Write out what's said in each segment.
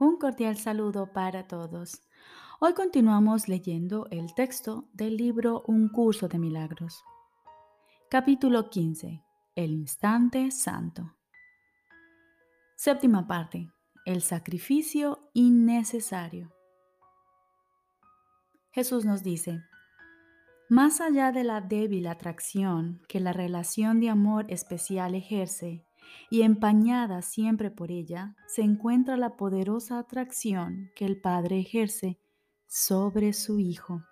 Un cordial saludo para todos. Hoy continuamos leyendo el texto del libro Un curso de milagros. Capítulo 15. El instante santo. Séptima parte. El sacrificio innecesario. Jesús nos dice, más allá de la débil atracción que la relación de amor especial ejerce y empañada siempre por ella se encuentra la poderosa atracción que el Padre ejerce sobre su Hijo.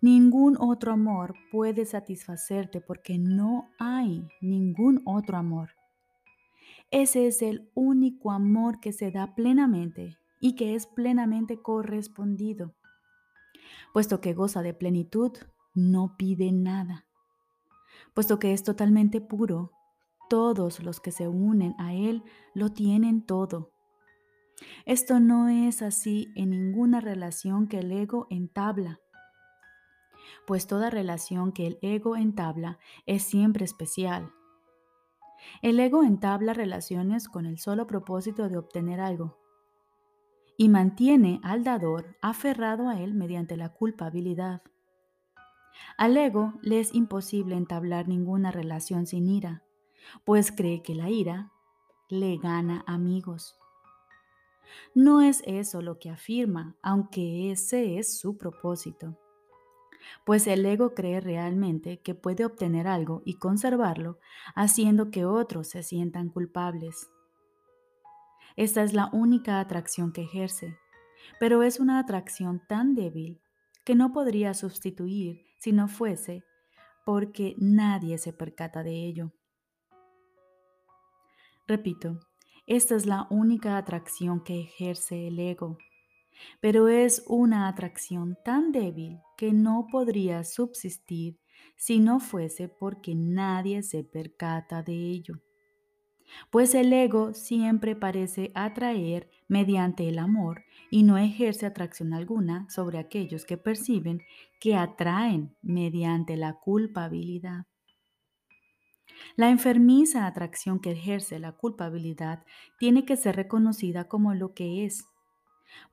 Ningún otro amor puede satisfacerte porque no hay ningún otro amor. Ese es el único amor que se da plenamente y que es plenamente correspondido. Puesto que goza de plenitud, no pide nada. Puesto que es totalmente puro, todos los que se unen a Él lo tienen todo. Esto no es así en ninguna relación que el ego entabla, pues toda relación que el ego entabla es siempre especial. El ego entabla relaciones con el solo propósito de obtener algo y mantiene al dador aferrado a él mediante la culpabilidad. Al ego le es imposible entablar ninguna relación sin ira, pues cree que la ira le gana amigos. No es eso lo que afirma, aunque ese es su propósito. Pues el ego cree realmente que puede obtener algo y conservarlo haciendo que otros se sientan culpables. Esta es la única atracción que ejerce, pero es una atracción tan débil que no podría sustituir si no fuese porque nadie se percata de ello. Repito, esta es la única atracción que ejerce el ego, pero es una atracción tan débil que no podría subsistir si no fuese porque nadie se percata de ello. Pues el ego siempre parece atraer mediante el amor y no ejerce atracción alguna sobre aquellos que perciben que atraen mediante la culpabilidad. La enfermiza atracción que ejerce la culpabilidad tiene que ser reconocida como lo que es,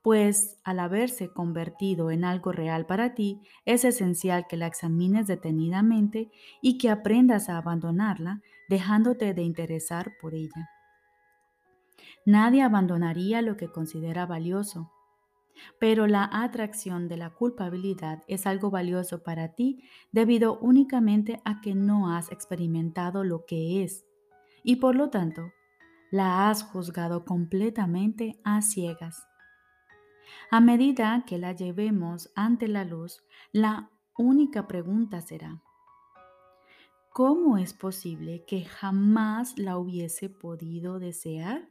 pues al haberse convertido en algo real para ti, es esencial que la examines detenidamente y que aprendas a abandonarla, dejándote de interesar por ella. Nadie abandonaría lo que considera valioso, pero la atracción de la culpabilidad es algo valioso para ti debido únicamente a que no has experimentado lo que es y por lo tanto la has juzgado completamente a ciegas. A medida que la llevemos ante la luz, la única pregunta será, ¿cómo es posible que jamás la hubiese podido desear?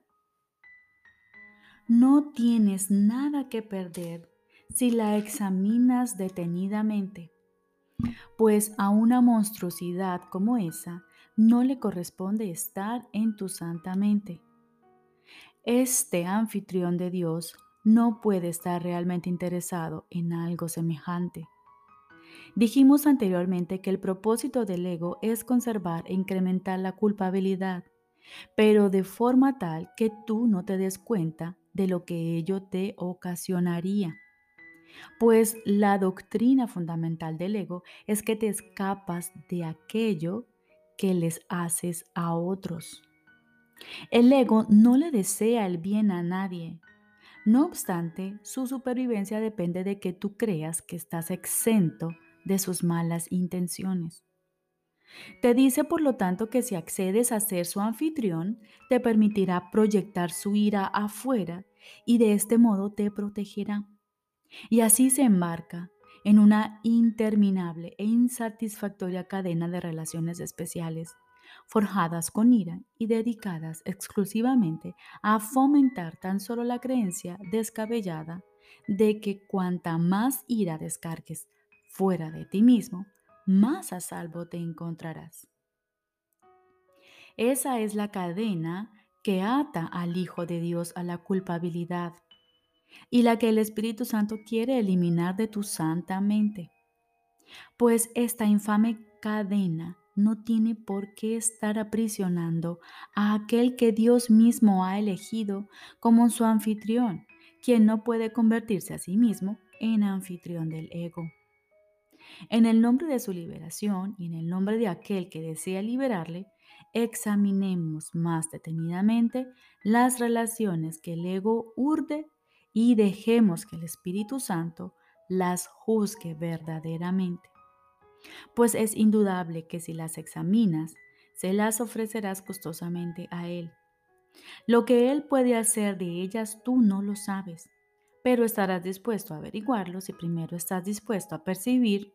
No tienes nada que perder si la examinas detenidamente, pues a una monstruosidad como esa no le corresponde estar en tu santa mente. Este anfitrión de Dios no puede estar realmente interesado en algo semejante. Dijimos anteriormente que el propósito del ego es conservar e incrementar la culpabilidad, pero de forma tal que tú no te des cuenta de lo que ello te ocasionaría. Pues la doctrina fundamental del ego es que te escapas de aquello que les haces a otros. El ego no le desea el bien a nadie. No obstante, su supervivencia depende de que tú creas que estás exento de sus malas intenciones. Te dice, por lo tanto, que si accedes a ser su anfitrión, te permitirá proyectar su ira afuera y de este modo te protegerá. Y así se embarca en una interminable e insatisfactoria cadena de relaciones especiales, forjadas con ira y dedicadas exclusivamente a fomentar tan solo la creencia descabellada de que cuanta más ira descargues fuera de ti mismo, más a salvo te encontrarás. Esa es la cadena que ata al Hijo de Dios a la culpabilidad y la que el Espíritu Santo quiere eliminar de tu santa mente. Pues esta infame cadena no tiene por qué estar aprisionando a aquel que Dios mismo ha elegido como su anfitrión, quien no puede convertirse a sí mismo en anfitrión del ego. En el nombre de su liberación y en el nombre de aquel que desea liberarle, examinemos más detenidamente las relaciones que el ego urde y dejemos que el Espíritu Santo las juzgue verdaderamente. Pues es indudable que si las examinas, se las ofrecerás costosamente a Él. Lo que Él puede hacer de ellas tú no lo sabes, pero estarás dispuesto a averiguarlo si primero estás dispuesto a percibir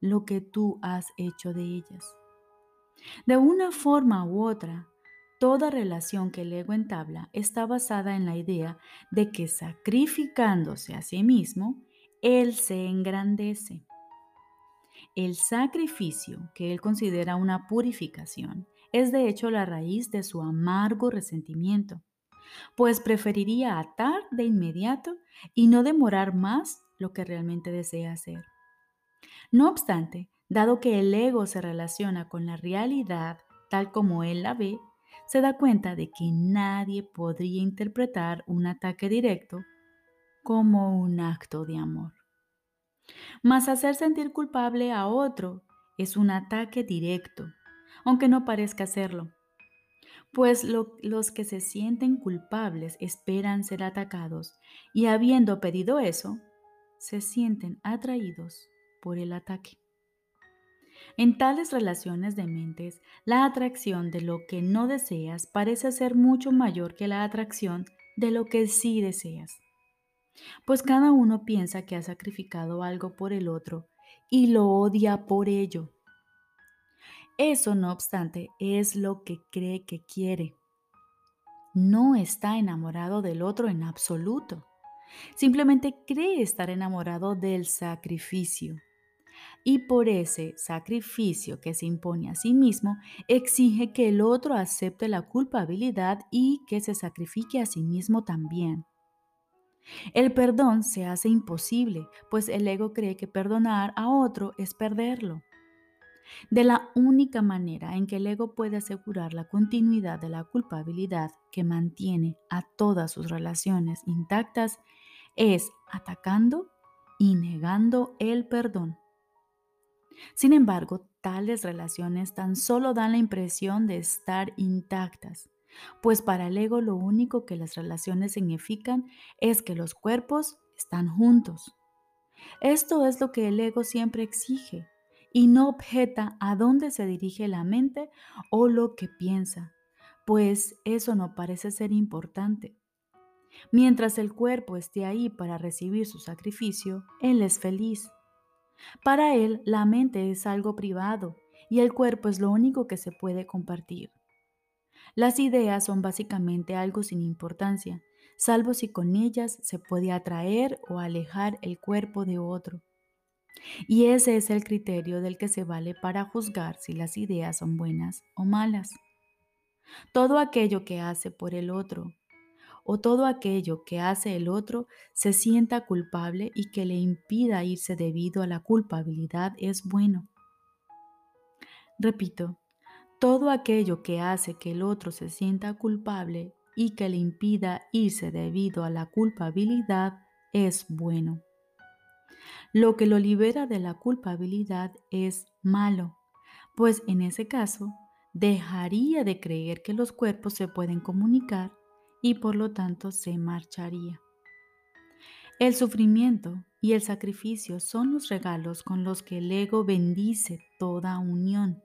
lo que tú has hecho de ellas. De una forma u otra, toda relación que el ego entabla está basada en la idea de que sacrificándose a sí mismo, él se engrandece. El sacrificio, que él considera una purificación, es de hecho la raíz de su amargo resentimiento, pues preferiría atar de inmediato y no demorar más lo que realmente desea hacer. No obstante, dado que el ego se relaciona con la realidad tal como él la ve, se da cuenta de que nadie podría interpretar un ataque directo como un acto de amor. Mas hacer sentir culpable a otro es un ataque directo, aunque no parezca serlo, pues los que se sienten culpables esperan ser atacados y habiendo pedido eso, se sienten atraídos por el ataque. En tales relaciones de mentes, la atracción de lo que no deseas parece ser mucho mayor que la atracción de lo que sí deseas. Pues cada uno piensa que ha sacrificado algo por el otro y lo odia por ello. Eso, no obstante, es lo que cree que quiere. No está enamorado del otro en absoluto. Simplemente cree estar enamorado del sacrificio y por ese sacrificio que se impone a sí mismo, exige que el otro acepte la culpabilidad y que se sacrifique a sí mismo también. El perdón se hace imposible, pues el ego cree que perdonar a otro es perderlo. De la única manera en que el ego puede asegurar la continuidad de la culpabilidad que mantiene a todas sus relaciones intactas es atacando y negando el perdón. Sin embargo, tales relaciones tan solo dan la impresión de estar intactas, pues para el ego lo único que las relaciones significan es que los cuerpos están juntos. Esto es lo que el ego siempre exige y no objeta a dónde se dirige la mente o lo que piensa, pues eso no parece ser importante. Mientras el cuerpo esté ahí para recibir su sacrificio, él es feliz. Para él, la mente es algo privado y el cuerpo es lo único que se puede compartir. Las ideas son básicamente algo sin importancia, salvo si con ellas se puede atraer o alejar el cuerpo de otro. Y ese es el criterio del que se vale para juzgar si las ideas son buenas o malas. Todo aquello que hace por el otro o todo aquello que hace el otro se sienta culpable y que le impida irse debido a la culpabilidad es bueno. Repito, todo aquello que hace que el otro se sienta culpable y que le impida irse debido a la culpabilidad es bueno. Lo que lo libera de la culpabilidad es malo, pues en ese caso dejaría de creer que los cuerpos se pueden comunicar y por lo tanto se marcharía. El sufrimiento y el sacrificio son los regalos con los que el ego bendice toda unión.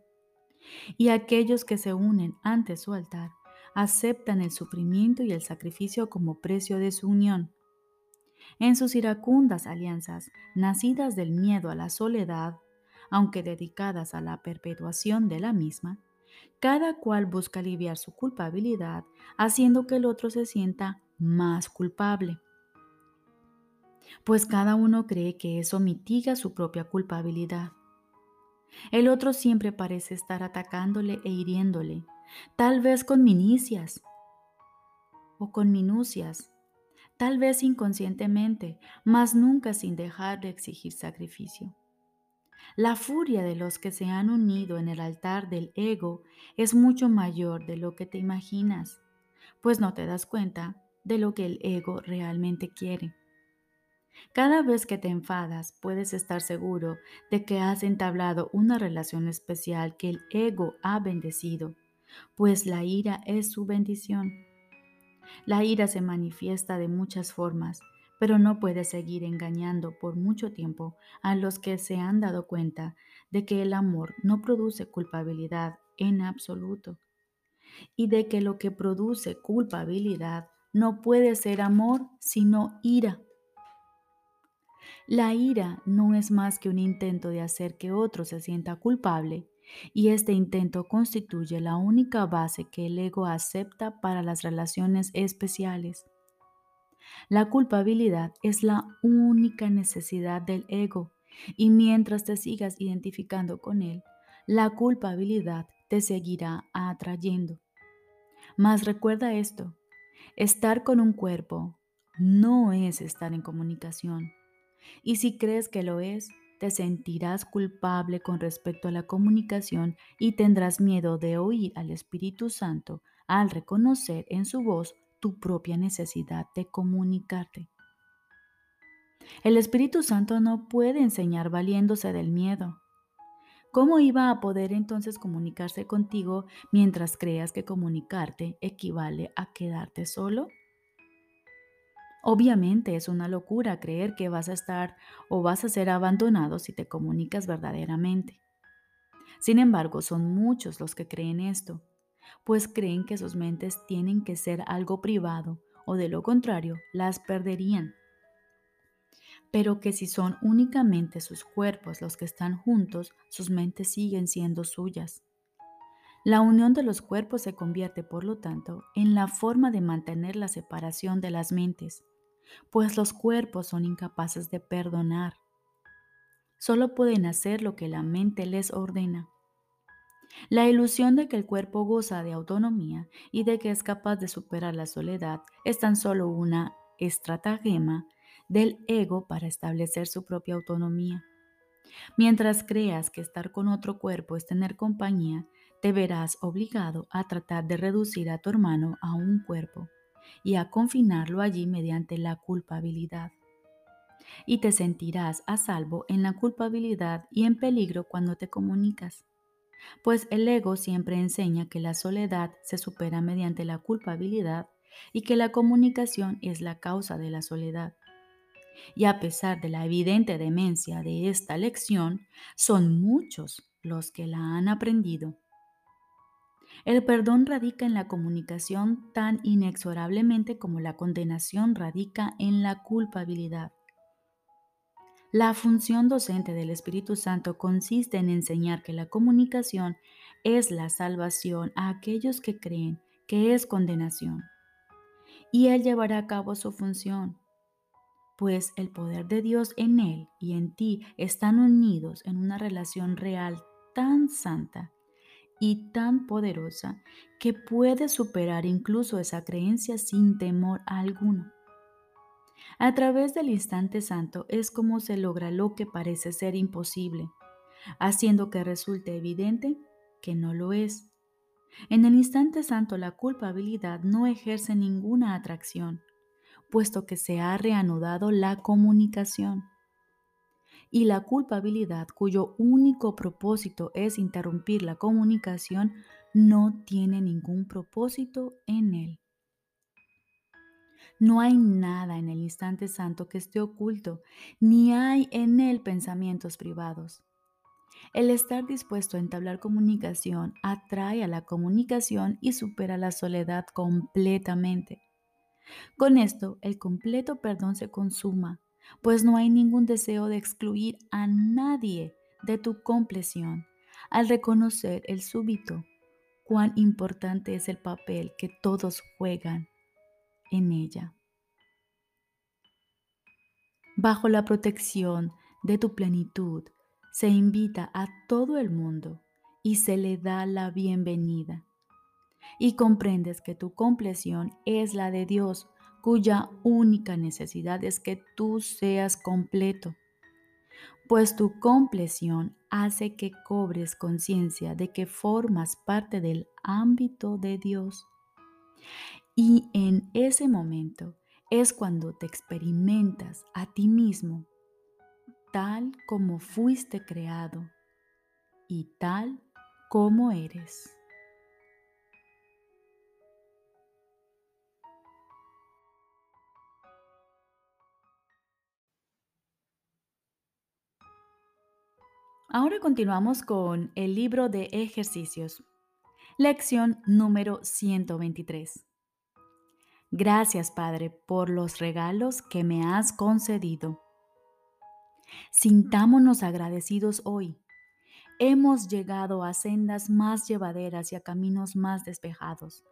Y aquellos que se unen ante su altar aceptan el sufrimiento y el sacrificio como precio de su unión. En sus iracundas alianzas, nacidas del miedo a la soledad, aunque dedicadas a la perpetuación de la misma, cada cual busca aliviar su culpabilidad haciendo que el otro se sienta más culpable. Pues cada uno cree que eso mitiga su propia culpabilidad. El otro siempre parece estar atacándole e hiriéndole, tal vez con minicias o con minucias, tal vez inconscientemente, mas nunca sin dejar de exigir sacrificio. La furia de los que se han unido en el altar del ego es mucho mayor de lo que te imaginas, pues no te das cuenta de lo que el ego realmente quiere. Cada vez que te enfadas, puedes estar seguro de que has entablado una relación especial que el ego ha bendecido, pues la ira es su bendición. La ira se manifiesta de muchas formas, pero no puede seguir engañando por mucho tiempo a los que se han dado cuenta de que el amor no produce culpabilidad en absoluto y de que lo que produce culpabilidad no puede ser amor sino ira. La ira no es más que un intento de hacer que otro se sienta culpable y este intento constituye la única base que el ego acepta para las relaciones especiales. La culpabilidad es la única necesidad del ego y mientras te sigas identificando con él, la culpabilidad te seguirá atrayendo. Mas recuerda esto, estar con un cuerpo no es estar en comunicación. Y si crees que lo es, te sentirás culpable con respecto a la comunicación y tendrás miedo de oír al Espíritu Santo al reconocer en su voz tu propia necesidad de comunicarte. El Espíritu Santo no puede enseñar valiéndose del miedo. ¿Cómo iba a poder entonces comunicarse contigo mientras creas que comunicarte equivale a quedarte solo? Obviamente es una locura creer que vas a estar o vas a ser abandonado si te comunicas verdaderamente. Sin embargo, son muchos los que creen esto, pues creen que sus mentes tienen que ser algo privado o de lo contrario las perderían. Pero que si son únicamente sus cuerpos los que están juntos, sus mentes siguen siendo suyas. La unión de los cuerpos se convierte, por lo tanto, en la forma de mantener la separación de las mentes pues los cuerpos son incapaces de perdonar. Solo pueden hacer lo que la mente les ordena. La ilusión de que el cuerpo goza de autonomía y de que es capaz de superar la soledad es tan solo una estratagema del ego para establecer su propia autonomía. Mientras creas que estar con otro cuerpo es tener compañía, te verás obligado a tratar de reducir a tu hermano a un cuerpo y a confinarlo allí mediante la culpabilidad. Y te sentirás a salvo en la culpabilidad y en peligro cuando te comunicas. Pues el ego siempre enseña que la soledad se supera mediante la culpabilidad y que la comunicación es la causa de la soledad. Y a pesar de la evidente demencia de esta lección, son muchos los que la han aprendido el perdón radica en la comunicación tan inexorablemente como la condenación radica en la culpabilidad. La función docente del Espíritu Santo consiste en enseñar que la comunicación es la salvación a aquellos que creen que es condenación. Y Él llevará a cabo su función, pues el poder de Dios en Él y en ti están unidos en una relación real tan santa y tan poderosa que puede superar incluso esa creencia sin temor alguno. A través del instante santo es como se logra lo que parece ser imposible, haciendo que resulte evidente que no lo es. En el instante santo la culpabilidad no ejerce ninguna atracción, puesto que se ha reanudado la comunicación y la culpabilidad, cuyo único propósito es interrumpir la comunicación, no tiene ningún propósito en él. No hay nada en el instante santo que esté oculto, ni hay en él pensamientos privados. El estar dispuesto a entablar comunicación atrae a la comunicación y supera la soledad completamente. Con esto, el completo perdón se consuma pues no hay ningún deseo de excluir a nadie de tu compleción al reconocer el súbito cuán importante es el papel que todos juegan en ella. Bajo la protección de tu plenitud se invita a todo el mundo y se le da la bienvenida. Y comprendes que tu compleción es la de Dios cuya única necesidad es que tú seas completo. pues tu compleción hace que cobres conciencia de que formas parte del ámbito de Dios. Y en ese momento es cuando te experimentas a ti mismo tal como fuiste creado y tal como eres. Ahora continuamos con el libro de ejercicios. Lección número 123. Gracias, Padre, por los regalos que me has concedido. Sintámonos agradecidos hoy. Hemos llegado a sendas más llevaderas y a caminos más despejados.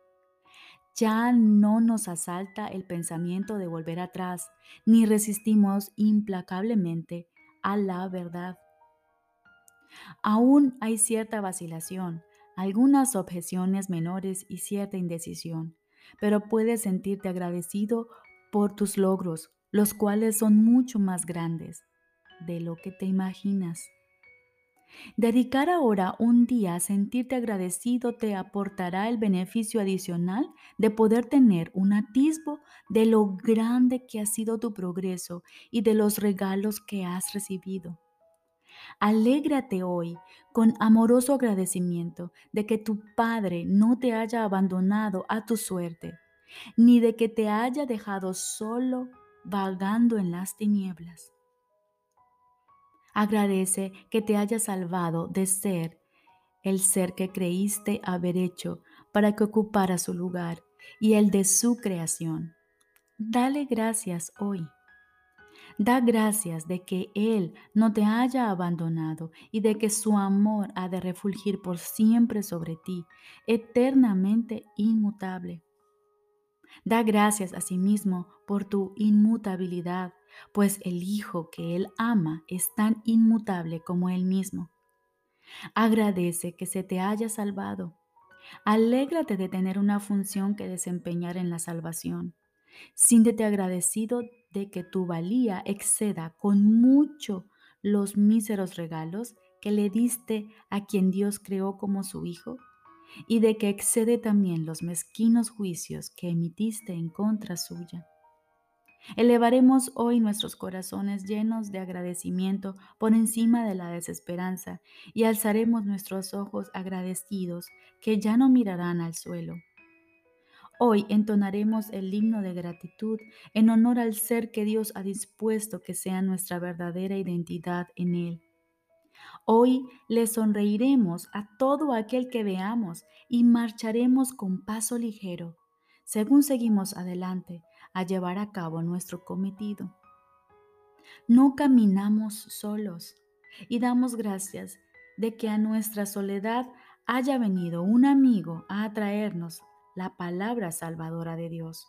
Ya no nos asalta el pensamiento de volver atrás, ni resistimos implacablemente a la verdad. Aún hay cierta vacilación, algunas objeciones menores y cierta indecisión, pero puedes sentirte agradecido por tus logros, los cuales son mucho más grandes de lo que te imaginas. Dedicar ahora un día a sentirte agradecido te aportará el beneficio adicional de poder tener un atisbo de lo grande que ha sido tu progreso y de los regalos que has recibido. Alégrate hoy con amoroso agradecimiento de que tu Padre no te haya abandonado a tu suerte, ni de que te haya dejado solo vagando en las tinieblas. Agradece que te haya salvado de ser el ser que creíste haber hecho para que ocupara su lugar y el de su creación. Dale gracias hoy. Da gracias de que Él no te haya abandonado y de que su amor ha de refulgir por siempre sobre ti, eternamente inmutable. Da gracias a sí mismo por tu inmutabilidad, pues el Hijo que Él ama es tan inmutable como Él mismo. Agradece que se te haya salvado. Alégrate de tener una función que desempeñar en la salvación. Siéntete agradecido de que tu valía exceda con mucho los míseros regalos que le diste a quien Dios creó como su Hijo y de que excede también los mezquinos juicios que emitiste en contra suya. Elevaremos hoy nuestros corazones llenos de agradecimiento por encima de la desesperanza y alzaremos nuestros ojos agradecidos que ya no mirarán al suelo Hoy entonaremos el himno de gratitud en honor al ser que Dios ha dispuesto que sea nuestra verdadera identidad en Él. Hoy le sonreiremos a todo aquel que veamos y marcharemos con paso ligero, según seguimos adelante a llevar a cabo nuestro cometido. No caminamos solos y damos gracias de que a nuestra soledad haya venido un amigo a atraernos la palabra salvadora de Dios.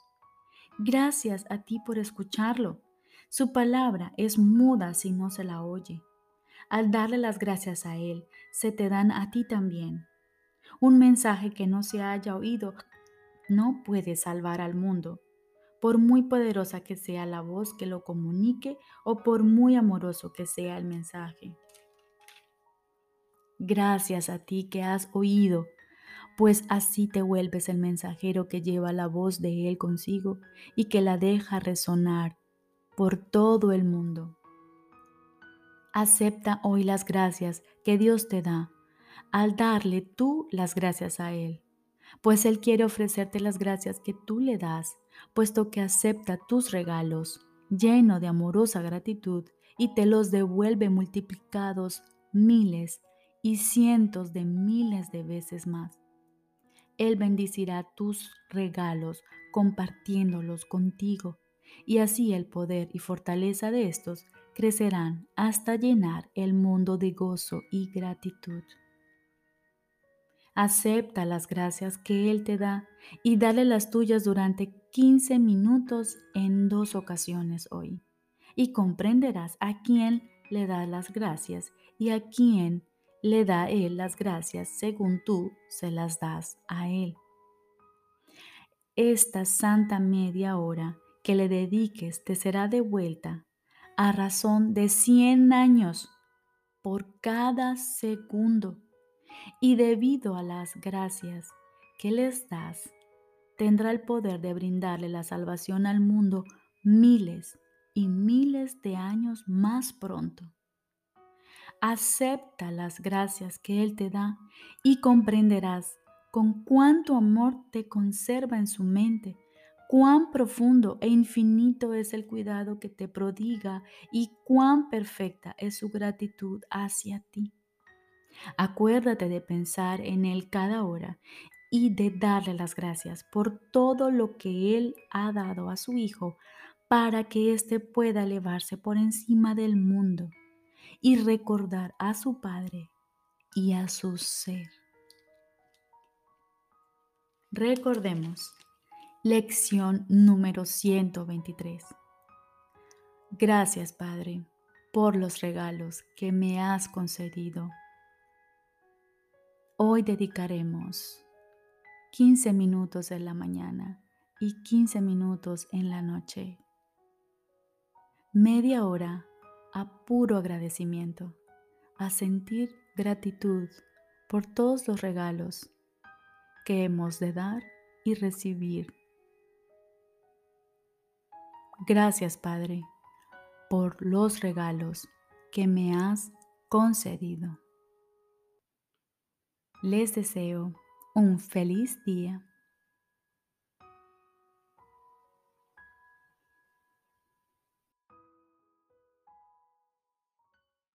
Gracias a ti por escucharlo. Su palabra es muda si no se la oye. Al darle las gracias a Él, se te dan a ti también. Un mensaje que no se haya oído no puede salvar al mundo, por muy poderosa que sea la voz que lo comunique o por muy amoroso que sea el mensaje. Gracias a ti que has oído pues así te vuelves el mensajero que lleva la voz de Él consigo y que la deja resonar por todo el mundo. Acepta hoy las gracias que Dios te da al darle tú las gracias a Él, pues Él quiere ofrecerte las gracias que tú le das, puesto que acepta tus regalos lleno de amorosa gratitud y te los devuelve multiplicados miles y cientos de miles de veces más. Él bendecirá tus regalos compartiéndolos contigo, y así el poder y fortaleza de estos crecerán hasta llenar el mundo de gozo y gratitud. Acepta las gracias que Él te da y dale las tuyas durante 15 minutos en dos ocasiones hoy. Y comprenderás a quién le da las gracias y a quién le da Él las gracias según tú se las das a Él. Esta santa media hora que le dediques te será devuelta a razón de 100 años por cada segundo. Y debido a las gracias que les das, tendrá el poder de brindarle la salvación al mundo miles y miles de años más pronto. Acepta las gracias que Él te da y comprenderás con cuánto amor te conserva en su mente, cuán profundo e infinito es el cuidado que te prodiga y cuán perfecta es su gratitud hacia ti. Acuérdate de pensar en Él cada hora y de darle las gracias por todo lo que Él ha dado a su Hijo para que éste pueda elevarse por encima del mundo y recordar a su Padre y a su ser. Recordemos, lección número 123. Gracias, Padre, por los regalos que me has concedido. Hoy dedicaremos 15 minutos en la mañana y 15 minutos en la noche. Media hora a puro agradecimiento, a sentir gratitud por todos los regalos que hemos de dar y recibir. Gracias, Padre, por los regalos que me has concedido. Les deseo un feliz día